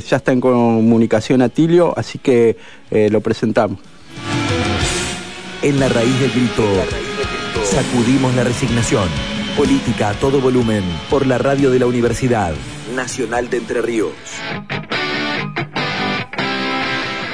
ya está en comunicación Atilio, así que eh, lo presentamos. En la raíz del grito, sacudimos la resignación. Política a todo volumen por la radio de la Universidad Nacional de Entre Ríos.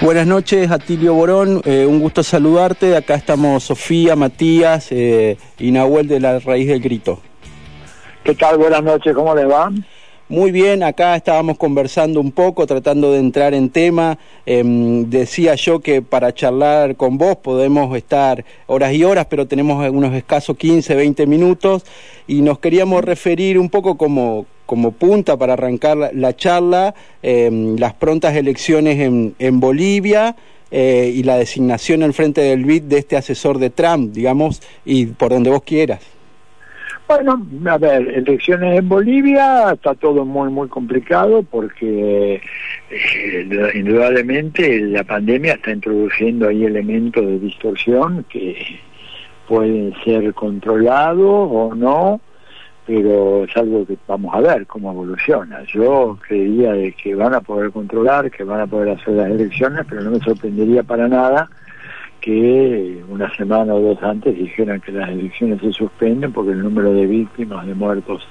Buenas noches, Atilio Borón. Eh, un gusto saludarte. Acá estamos Sofía, Matías eh, y Nahuel de la Raíz del Grito. ¿Qué tal? Buenas noches, ¿cómo le va? Muy bien, acá estábamos conversando un poco, tratando de entrar en tema. Em, decía yo que para charlar con vos podemos estar horas y horas, pero tenemos unos escasos 15, 20 minutos y nos queríamos referir un poco como, como punta para arrancar la, charla, em, las prontas elecciones en, en Bolivia. Eh, y la designación al frente del BID de este asesor de Trump, digamos, y por donde vos quieras. Bueno, a ver, elecciones en Bolivia está todo muy, muy complicado porque eh, indudablemente la pandemia está introduciendo ahí elementos de distorsión que pueden ser controlados o no, pero es algo que vamos a ver cómo evoluciona. Yo creía de que van a poder controlar, que van a poder hacer las elecciones, pero no me sorprendería para nada que una semana o dos antes dijeran que las elecciones se suspenden porque el número de víctimas, de muertos,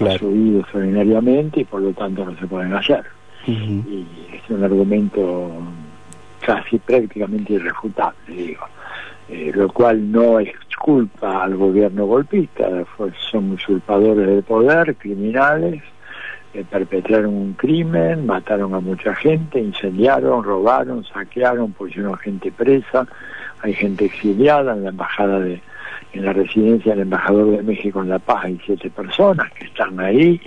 ha subido extraordinariamente y por lo tanto no se pueden hacer. Y es un argumento casi prácticamente irrefutable, digo. Eh, lo cual no es culpa al gobierno golpista, son usurpadores del poder, criminales, perpetraron un crimen, mataron a mucha gente, incendiaron, robaron, saquearon, pusieron gente presa, hay gente exiliada en la embajada de en la residencia del embajador de México en La Paz hay siete personas que están ahí,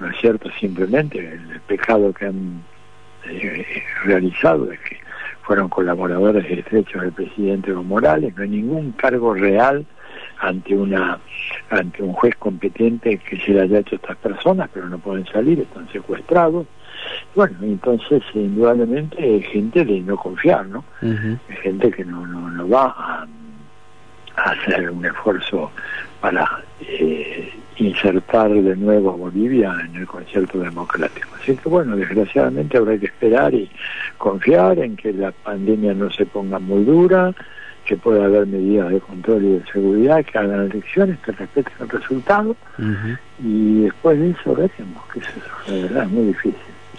¿no es cierto? Simplemente el, pecado que han eh, realizado es que fueron colaboradores estrechos del presidente Evo Morales, no hay ningún cargo real ante una ante un juez competente que se le haya hecho a estas personas, pero no pueden salir, están secuestrados. Bueno, entonces indudablemente gente de no confiar, ¿no? Es gente que no, no, no va a, hacer un esfuerzo para eh, insertar de nuevo a Bolivia en el concierto democrático. Así que bueno, desgraciadamente habrá que esperar y confiar en que la pandemia no se ponga muy dura, que pueda haber medidas de control y de seguridad, que hagan elecciones, que respeten el resultado, y después de eso veremos, que eso, la verdad es muy difícil.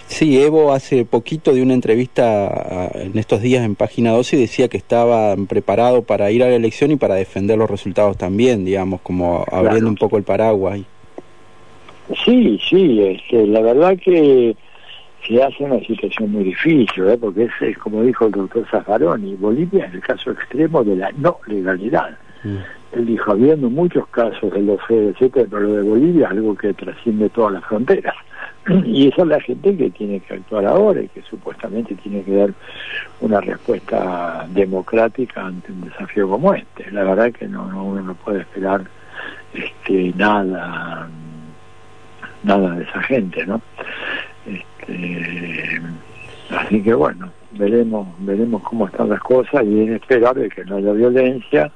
Sí, Evo hace poquito de una entrevista en estos días en Página 12 decía que estaba preparado para ir a la elección y para defender los resultados también, digamos, como abriendo un poco el paraguas. Sí, sí, este, la verdad que se hace una situación muy difícil, ¿eh? porque es, como dijo el doctor Zaffaroni, Bolivia es el caso extremo de la no legalidad. Mm. Él dijo, habiendo muchos casos de los FED, etcétera, pero lo de Bolivia es algo que trasciende todas las fronteras. Y esa es la gente que tiene que actuar ahora y que supuestamente tiene que dar una respuesta democrática ante un desafío como este. La verdad que no, no uno no puede esperar este nada nada de esa gente, ¿no? Este, así que bueno, veremos, veremos cómo están las cosas y es esperable que no haya violencia,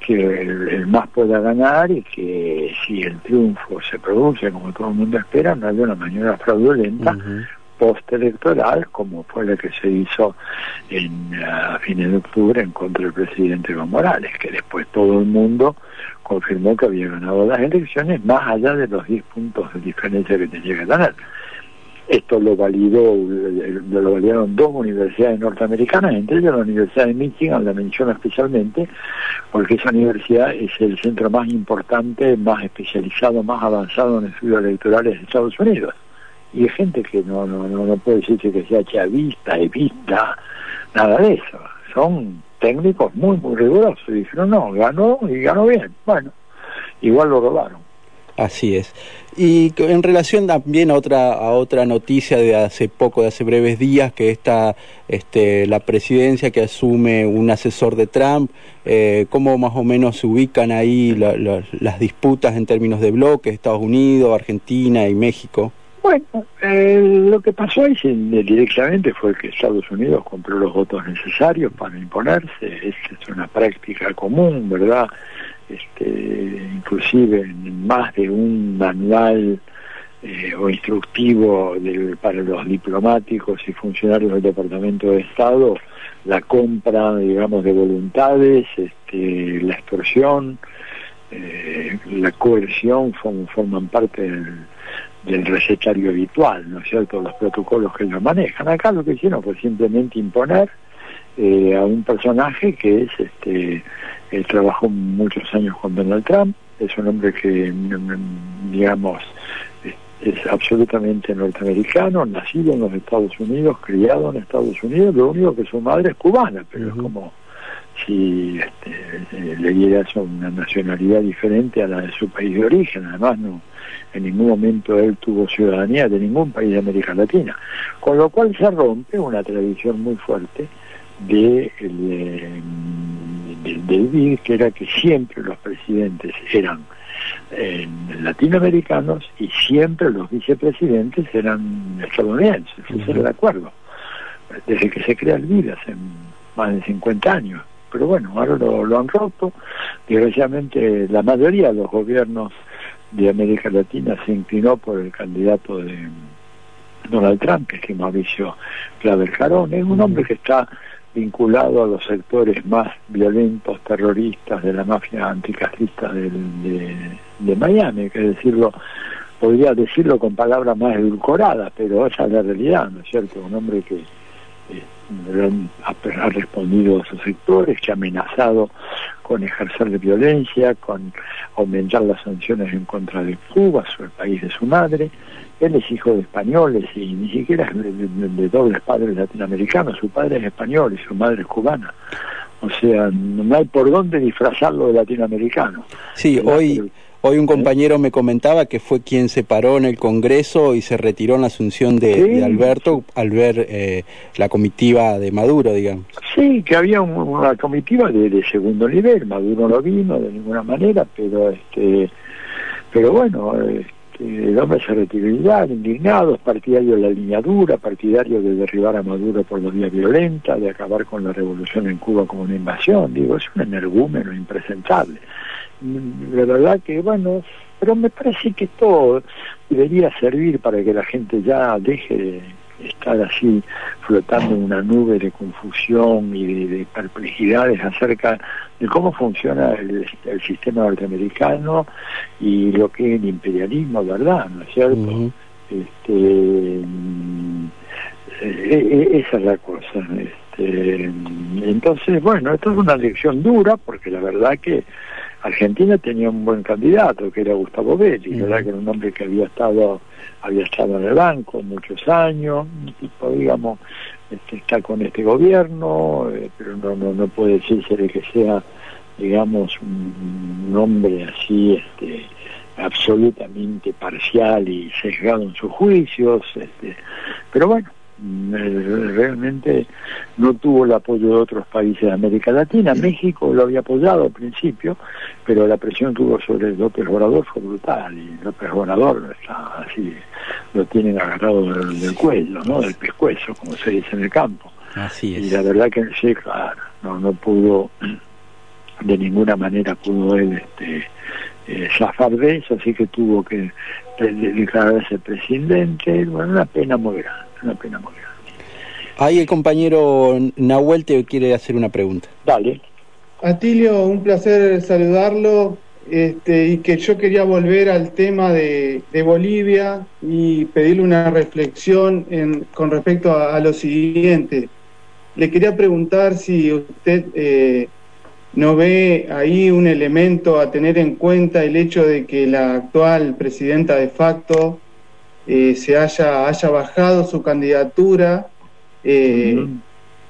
que el, más pueda ganar y que si el triunfo se produce como todo el mundo espera, no haya una maniobra fraudulenta postelectoral como fue la que se hizo en, a fines de octubre en contra del presidente Evo Morales, que después todo el mundo confirmó que había ganado las elecciones más allá de los 10 puntos de diferencia que tenía que tener. Esto lo validó, lo validaron dos universidades norteamericanas, entre ellas la Universidad de Michigan, la menciono especialmente, porque esa universidad es el centro más importante, más especializado, más avanzado en estudios electorales de Estados Unidos. Y hay gente que no, no, no, puede decirse que sea chavista, evista, nada de eso. Son técnicos muy, muy rigurosos. Y dijeron, no, ganó y ganó bien. Bueno, igual lo robaron. Así es. Y en relación también a otra, a otra noticia de hace poco, de hace breves días, que está este, la presidencia que asume un asesor de Trump, eh, ¿cómo más o menos se ubican ahí las disputas en términos de bloques, Estados Unidos, Argentina y México? Bueno, eh, lo que pasó ahí directamente fue que Estados Unidos compró los votos necesarios para imponerse, es una práctica común, ¿verdad? Este, inclusive en más de un manual eh, o instructivo para los diplomáticos y funcionarios del Departamento de Estado la compra, digamos, de voluntades, este, la extorsión, eh, la coerción forman parte del, recetario habitual, ¿no es cierto?, los protocolos que ellos manejan. Acá lo que hicieron fue simplemente imponer eh, a un personaje que es, este, trabajó muchos años con Donald Trump, es un hombre que, digamos, es absolutamente norteamericano, nacido en los Estados Unidos, criado en Estados Unidos, lo único que su madre es cubana, pero es como si este, le diera una nacionalidad diferente a la de su país de origen, además no en ningún momento él tuvo ciudadanía de ningún país de América Latina, con lo cual se rompe una tradición muy fuerte de, de, del que era que siempre los presidentes eran latinoamericanos y siempre los vicepresidentes eran estadounidenses, ese era el acuerdo, desde que se crea el BID hace más de 50 años. Pero bueno, ahora lo, han roto, desgraciadamente la mayoría de los gobiernos de América Latina se inclinó por el candidato de Donald Trump, que es Mauricio Claver Jarón, es un hombre que está vinculado a los sectores más violentos, terroristas de la mafia anticastrista de, de, Miami, que decirlo, podría decirlo con palabras más edulcoradas, pero esa es la realidad, ¿no es cierto? Un hombre que ha, respondido a sus sectores, que ha amenazado con ejercer de violencia, con aumentar las sanciones en contra de Cuba, el país de su madre, él es hijo de españoles y ni siquiera es de, dobles padres latinoamericanos, su padre es español y su madre es cubana. O sea, no hay por dónde disfrazarlo de latinoamericano. Sí, hoy, hoy un ¿Eh? compañero me comentaba que fue quien se paró en el Congreso y se retiró en la asunción de, Alberto al ver eh, la comitiva de Maduro, digamos. Sí, que había una comitiva de, segundo nivel, Maduro no vino de ninguna manera, pero este pero bueno, este, el hombre se retiró indignado, es partidario de la línea dura, partidario de derribar a Maduro por los vías violentas, de acabar con la revolución en Cuba como una invasión, digo, es un energúmeno impresentable. La verdad que, bueno, pero me parece que esto debería servir para que la gente ya deje de estar así flotando en una nube de confusión y de, perplejidades acerca de cómo funciona el, sistema norteamericano y lo que es el imperialismo, ¿verdad? ¿No es cierto? este, e, e, esa es la cosa. Este, entonces, bueno, esto es una lección dura porque la verdad que Argentina tenía un buen candidato que era Gustavo Belli, ¿verdad? Que era un hombre que había estado había estado en el banco muchos años, un tipo, digamos, este, está con este gobierno, eh, pero no, no, no puede decirse de que sea, digamos, un, hombre así, este, absolutamente parcial y sesgado en sus juicios, este, pero bueno, realmente no tuvo el apoyo de otros países de América Latina. México lo había apoyado al principio, pero la presión que hubo sobre López Obrador fue brutal y López Obrador está así, lo tienen agarrado del, cuello, ¿no? del pescuezo, como se dice en el campo. Así es. Y la verdad que sí, claro, no, no pudo, de ninguna manera pudo él este, eh, zafar de eso, así que tuvo que declararse presidente, bueno, una pena muy grande una pena muy grande. Ahí el compañero Nahuel te quiere hacer una pregunta. Dale. Atilio, un placer saludarlo. Este, y que yo quería volver al tema de, Bolivia y pedirle una reflexión en, con respecto a, lo siguiente. Le quería preguntar si usted eh, no ve ahí un elemento a tener en cuenta el hecho de que la actual presidenta de facto eh, se haya, haya bajado su candidatura eh,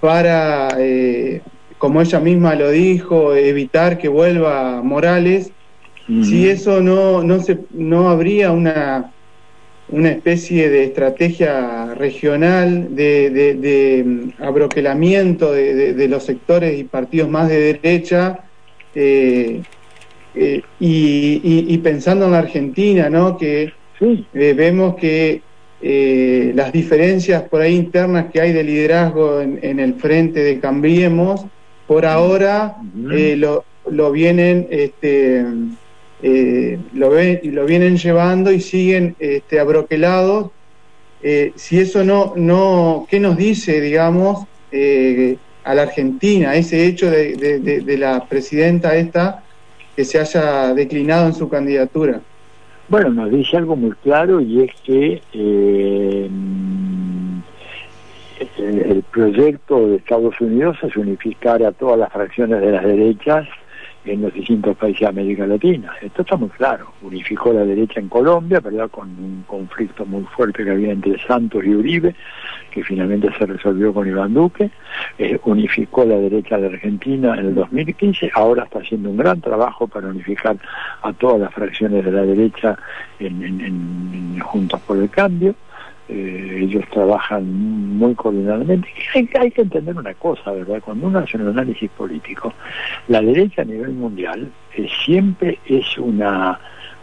para, eh, como ella misma lo dijo, evitar que vuelva Morales, si eso no, no, se, no habría una, una especie de estrategia regional de, de, mm, abroquelamiento de, los sectores y partidos más de derecha. y, pensando en la Argentina, ¿no? que eh, vemos que eh, las diferencias por ahí internas que hay de liderazgo en, el frente de Cambiemos, por ahora eh, lo, lo, vienen este, eh, lo, ven, lo vienen llevando y siguen este, abroquelados. Eh, si eso no, no, ¿qué nos dice, digamos, eh, a la Argentina, ese hecho de, de, la presidenta esta que se haya declinado en su candidatura? Bueno, nos dice algo muy claro y es que el proyecto de Estados Unidos es unificar a todas las fracciones de las derechas en los distintos países de América Latina. Esto está muy claro. Unificó la derecha en Colombia, ¿verdad? Con un conflicto muy fuerte que había entre Santos y Uribe, que finalmente se resolvió con Iván Duque. Eh, unificó la derecha de Argentina en el 2015. Ahora está haciendo un gran trabajo para unificar a todas las fracciones de la derecha en Juntos por el Cambio. Eh, ellos trabajan muy coordinadamente. Hay, hay, que entender una cosa, ¿verdad? Cuando uno hace un análisis político, la derecha a nivel mundial eh, siempre es una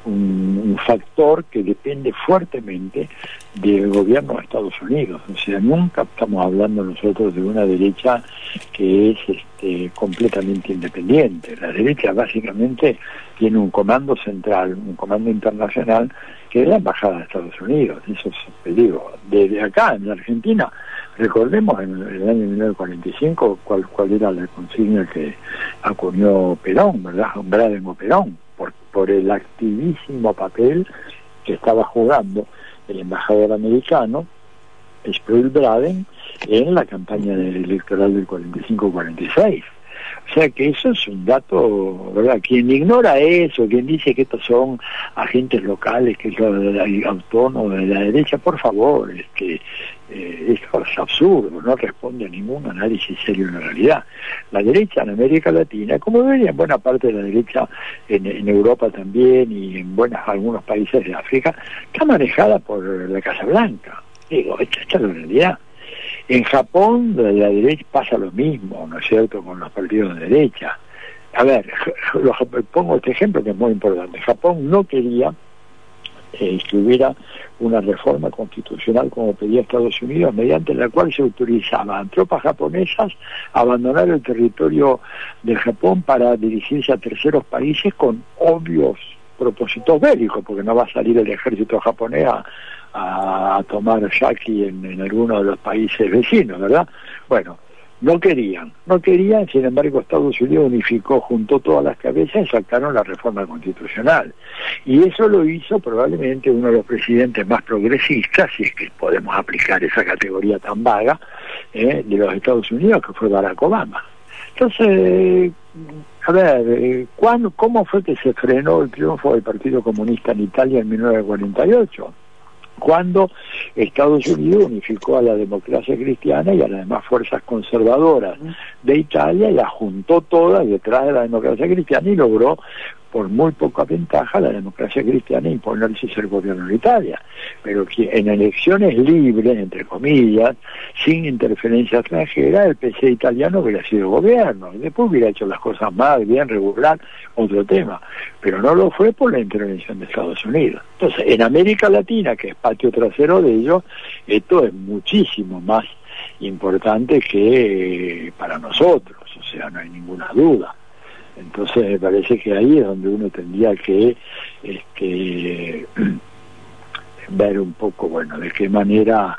un, factor que depende fuertemente del gobierno de Estados Unidos. O sea, nunca estamos hablando nosotros de una derecha que es este, completamente independiente. La derecha básicamente tiene un comando central, un comando internacional, que es la Embajada de Estados Unidos. Eso es, digo, desde acá, en la Argentina, recordemos en el año 1945 cuál, cuál era la consigna que acuñó Perón, ¿verdad? Braden o Perón por, el activísimo papel que estaba jugando el embajador americano, Sproul Braden, en la campaña electoral del 45-46. O sea que eso es un dato, ¿verdad? Quien ignora eso, quien dice que estos son agentes locales, que son autónomos de la derecha, por favor, es que eh, esto es absurdo, no responde a ningún análisis serio en la realidad. La derecha en América Latina, como vería en buena parte de la derecha en, Europa también y en buenas algunos países de África, está manejada por la Casa Blanca. Digo, esta, es la realidad. En Japón, la, la derecha pasa lo mismo, ¿no es cierto?, con los partidos de derecha. A ver, pongo este ejemplo que es muy importante. Japón no quería eh, que hubiera una reforma constitucional como pedía Estados Unidos, mediante la cual se autorizaban a tropas japonesas a abandonar el territorio de Japón para dirigirse a terceros países con obvios propósitos bélicos, porque no va a salir el ejército japonés a, a, tomar en, en alguno de los países vecinos, ¿verdad? Bueno, no querían, no querían, sin embargo Estados Unidos unificó, juntó todas las cabezas y sacaron la reforma constitucional. Y eso lo hizo probablemente uno de los presidentes más progresistas, si es que podemos aplicar esa categoría tan vaga, ¿eh? de los Estados Unidos, que fue Barack Obama. Entonces, a ver, eh, ¿cómo fue que se frenó el triunfo del Partido Comunista en Italia en 1948? Cuando Estados Unidos unificó a la democracia cristiana y a las demás fuerzas conservadoras de Italia y las juntó todas detrás de la democracia cristiana y logró por muy poca ventaja la democracia cristiana imponerse ser gobierno de Italia. Pero que en elecciones libres, entre comillas, sin interferencia extranjera, el PC italiano hubiera sido gobierno. Después hubiera hecho las cosas más, bien, regular, otro tema. Pero no lo fue por la intervención de Estados Unidos. Entonces, en América Latina, que es patio trasero de ellos, esto es muchísimo más importante que para nosotros. O sea, no hay ninguna duda. Entonces me parece que ahí es donde uno tendría que este, ver un poco, bueno, de qué manera,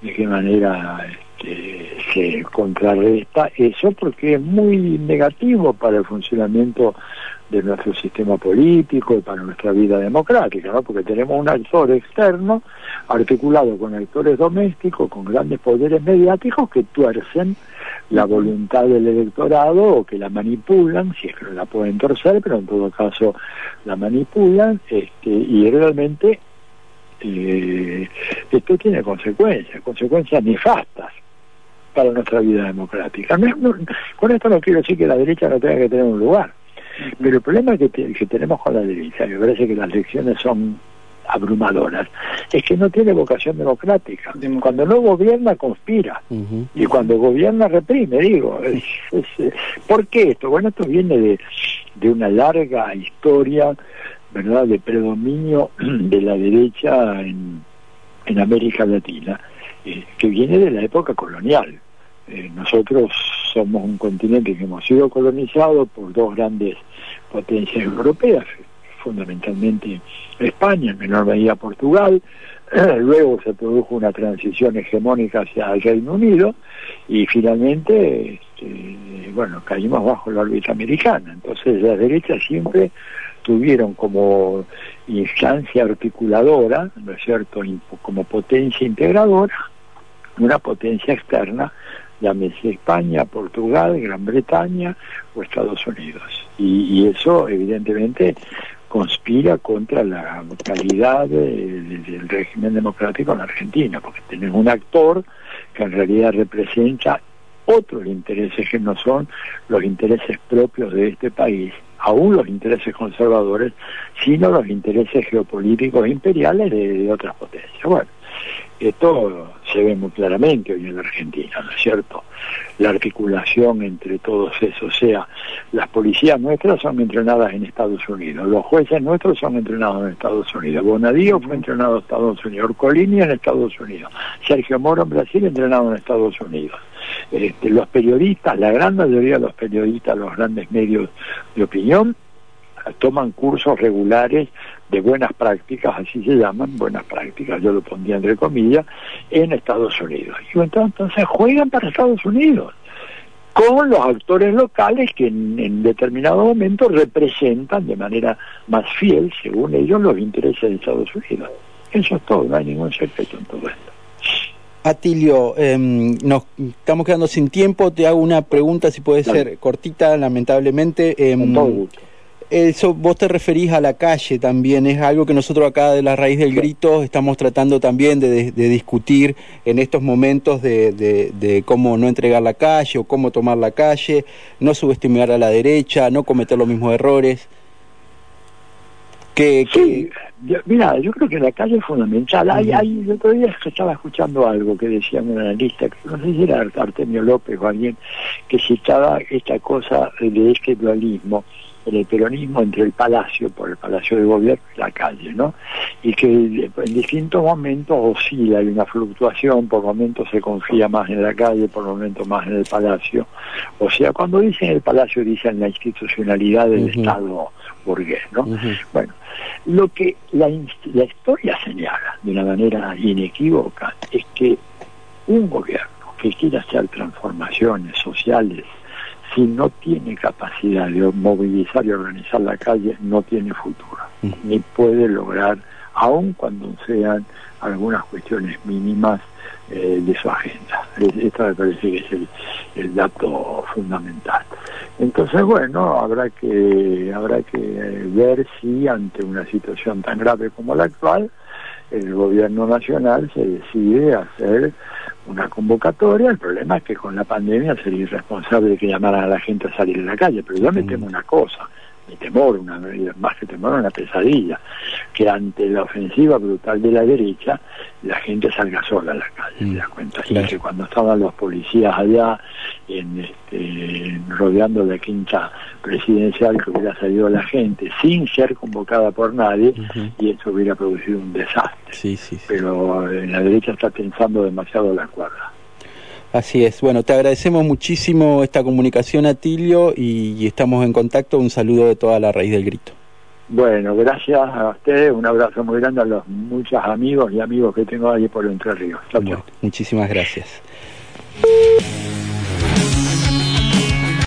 de qué manera este, se contrarresta eso, porque es muy negativo para el funcionamiento de nuestro sistema político y para nuestra vida democrática, ¿no? porque tenemos un actor externo articulado con actores domésticos, con grandes poderes mediáticos que tuercen la voluntad del electorado o que la manipulan, si es que no la pueden torcer, pero en todo caso la manipulan, este, y realmente eh, esto tiene consecuencias, consecuencias nefastas para nuestra vida democrática. con esto no quiero decir que la derecha no tenga que tener un lugar, pero el problema que, que tenemos con la derecha, me parece que las elecciones son abrumadoras, es que no tiene vocación democrática. Cuando no gobierna, conspira. Y cuando gobierna, reprime, digo. Es, ¿Por qué esto? Bueno, esto viene de, de una larga historia, ¿verdad?, de predominio de la derecha en, en América Latina, eh, que viene de la época colonial. Eh, nosotros somos un continente que hemos sido colonizados por dos grandes potencias europeas, fundamentalmente España, en menor medida Portugal, luego se produjo una transición hegemónica hacia el Reino Unido y finalmente, este, bueno, caímos bajo la órbita americana. Entonces la derecha siempre tuvieron como instancia articuladora, ¿no es cierto?, como potencia integradora, una potencia externa, llámese España, Portugal, Gran Bretaña o Estados Unidos. Y, eso, evidentemente, conspira contra la calidad del régimen democrático en Argentina, porque tienen un actor que en realidad representa otros intereses que no son los intereses propios de este país, aún los intereses conservadores, sino los intereses geopolíticos imperiales de, otras potencias. Bueno, esto se ve muy claramente hoy en la Argentina, ¿no es cierto? La articulación entre todos esos, o sea, las policías nuestras son entrenadas en Estados Unidos, los jueces nuestros son entrenados en Estados Unidos, Bonadío fue entrenado en Estados Unidos, Colini en Estados Unidos, Sergio Moro en Brasil entrenado en Estados Unidos. Este, los periodistas, la gran mayoría de los periodistas, los grandes medios de opinión, toman cursos regulares de buenas prácticas, así se llaman, buenas prácticas, yo lo pondría entre comillas, en Estados Unidos. Y entonces juegan para Estados Unidos con los actores locales que en, determinado momento representan de manera más fiel, según ellos, los intereses de Estados Unidos. Eso es todo, no hay ningún secreto en todo esto. Atilio, em, nos estamos quedando sin tiempo, te hago una pregunta, si puede ser cortita, lamentablemente. Eh, con todo gusto eso, vos te referís a la calle también, es algo que nosotros acá de la raíz del grito estamos tratando también de, discutir en estos momentos de, de, cómo no entregar la calle o cómo tomar la calle, no subestimar a la derecha, no cometer los mismos errores. Que, sí, mira, yo creo que la calle es fundamental. Hay, hay, el otro día estaba escuchando algo que decía un analista, que no sé si era Artemio López o alguien, que citaba esta cosa de este dualismo el peronismo entre el palacio, por el palacio de gobierno y la calle, ¿no? Y que en distintos momentos oscila, hay una fluctuación, por momentos se confía más en la calle, por momentos más en el palacio. O sea, cuando dicen el palacio dicen la institucionalidad del Estado burgués, ¿no? Bueno, lo que la, la historia señala de una manera inequívoca es que un gobierno que quiera hacer transformaciones sociales, si no tiene capacidad de movilizar y organizar la calle, no tiene futuro, ni puede lograr, aun cuando sean algunas cuestiones mínimas eh, de su agenda. Esto me parece que es el, dato fundamental. Entonces, bueno, habrá que habrá que ver si ante una situación tan grave como la actual, el gobierno nacional se decide hacer una convocatoria, el problema es que con la pandemia sería irresponsable que llamaran a la gente a salir a la calle, pero yo me temo una cosa, mi temor, una más que temor, una pesadilla, que ante la ofensiva brutal de la derecha, la gente salga sola a la calle, ¿te das cuenta? Y que cuando estaban los policías allá en, este, rodeando la quinta presidencial, que hubiera salido la gente sin ser convocada por nadie, y eso hubiera producido un desastre. Sí, sí, Pero eh, la derecha está pensando demasiado la cuerda. Así es. Bueno, te agradecemos muchísimo esta comunicación, Atilio, y, estamos en contacto. Un saludo de toda la raíz del grito. Bueno, gracias a usted, un abrazo muy grande a los muchos amigos y amigos que tengo ahí por Entre Ríos. Bueno, muchísimas gracias.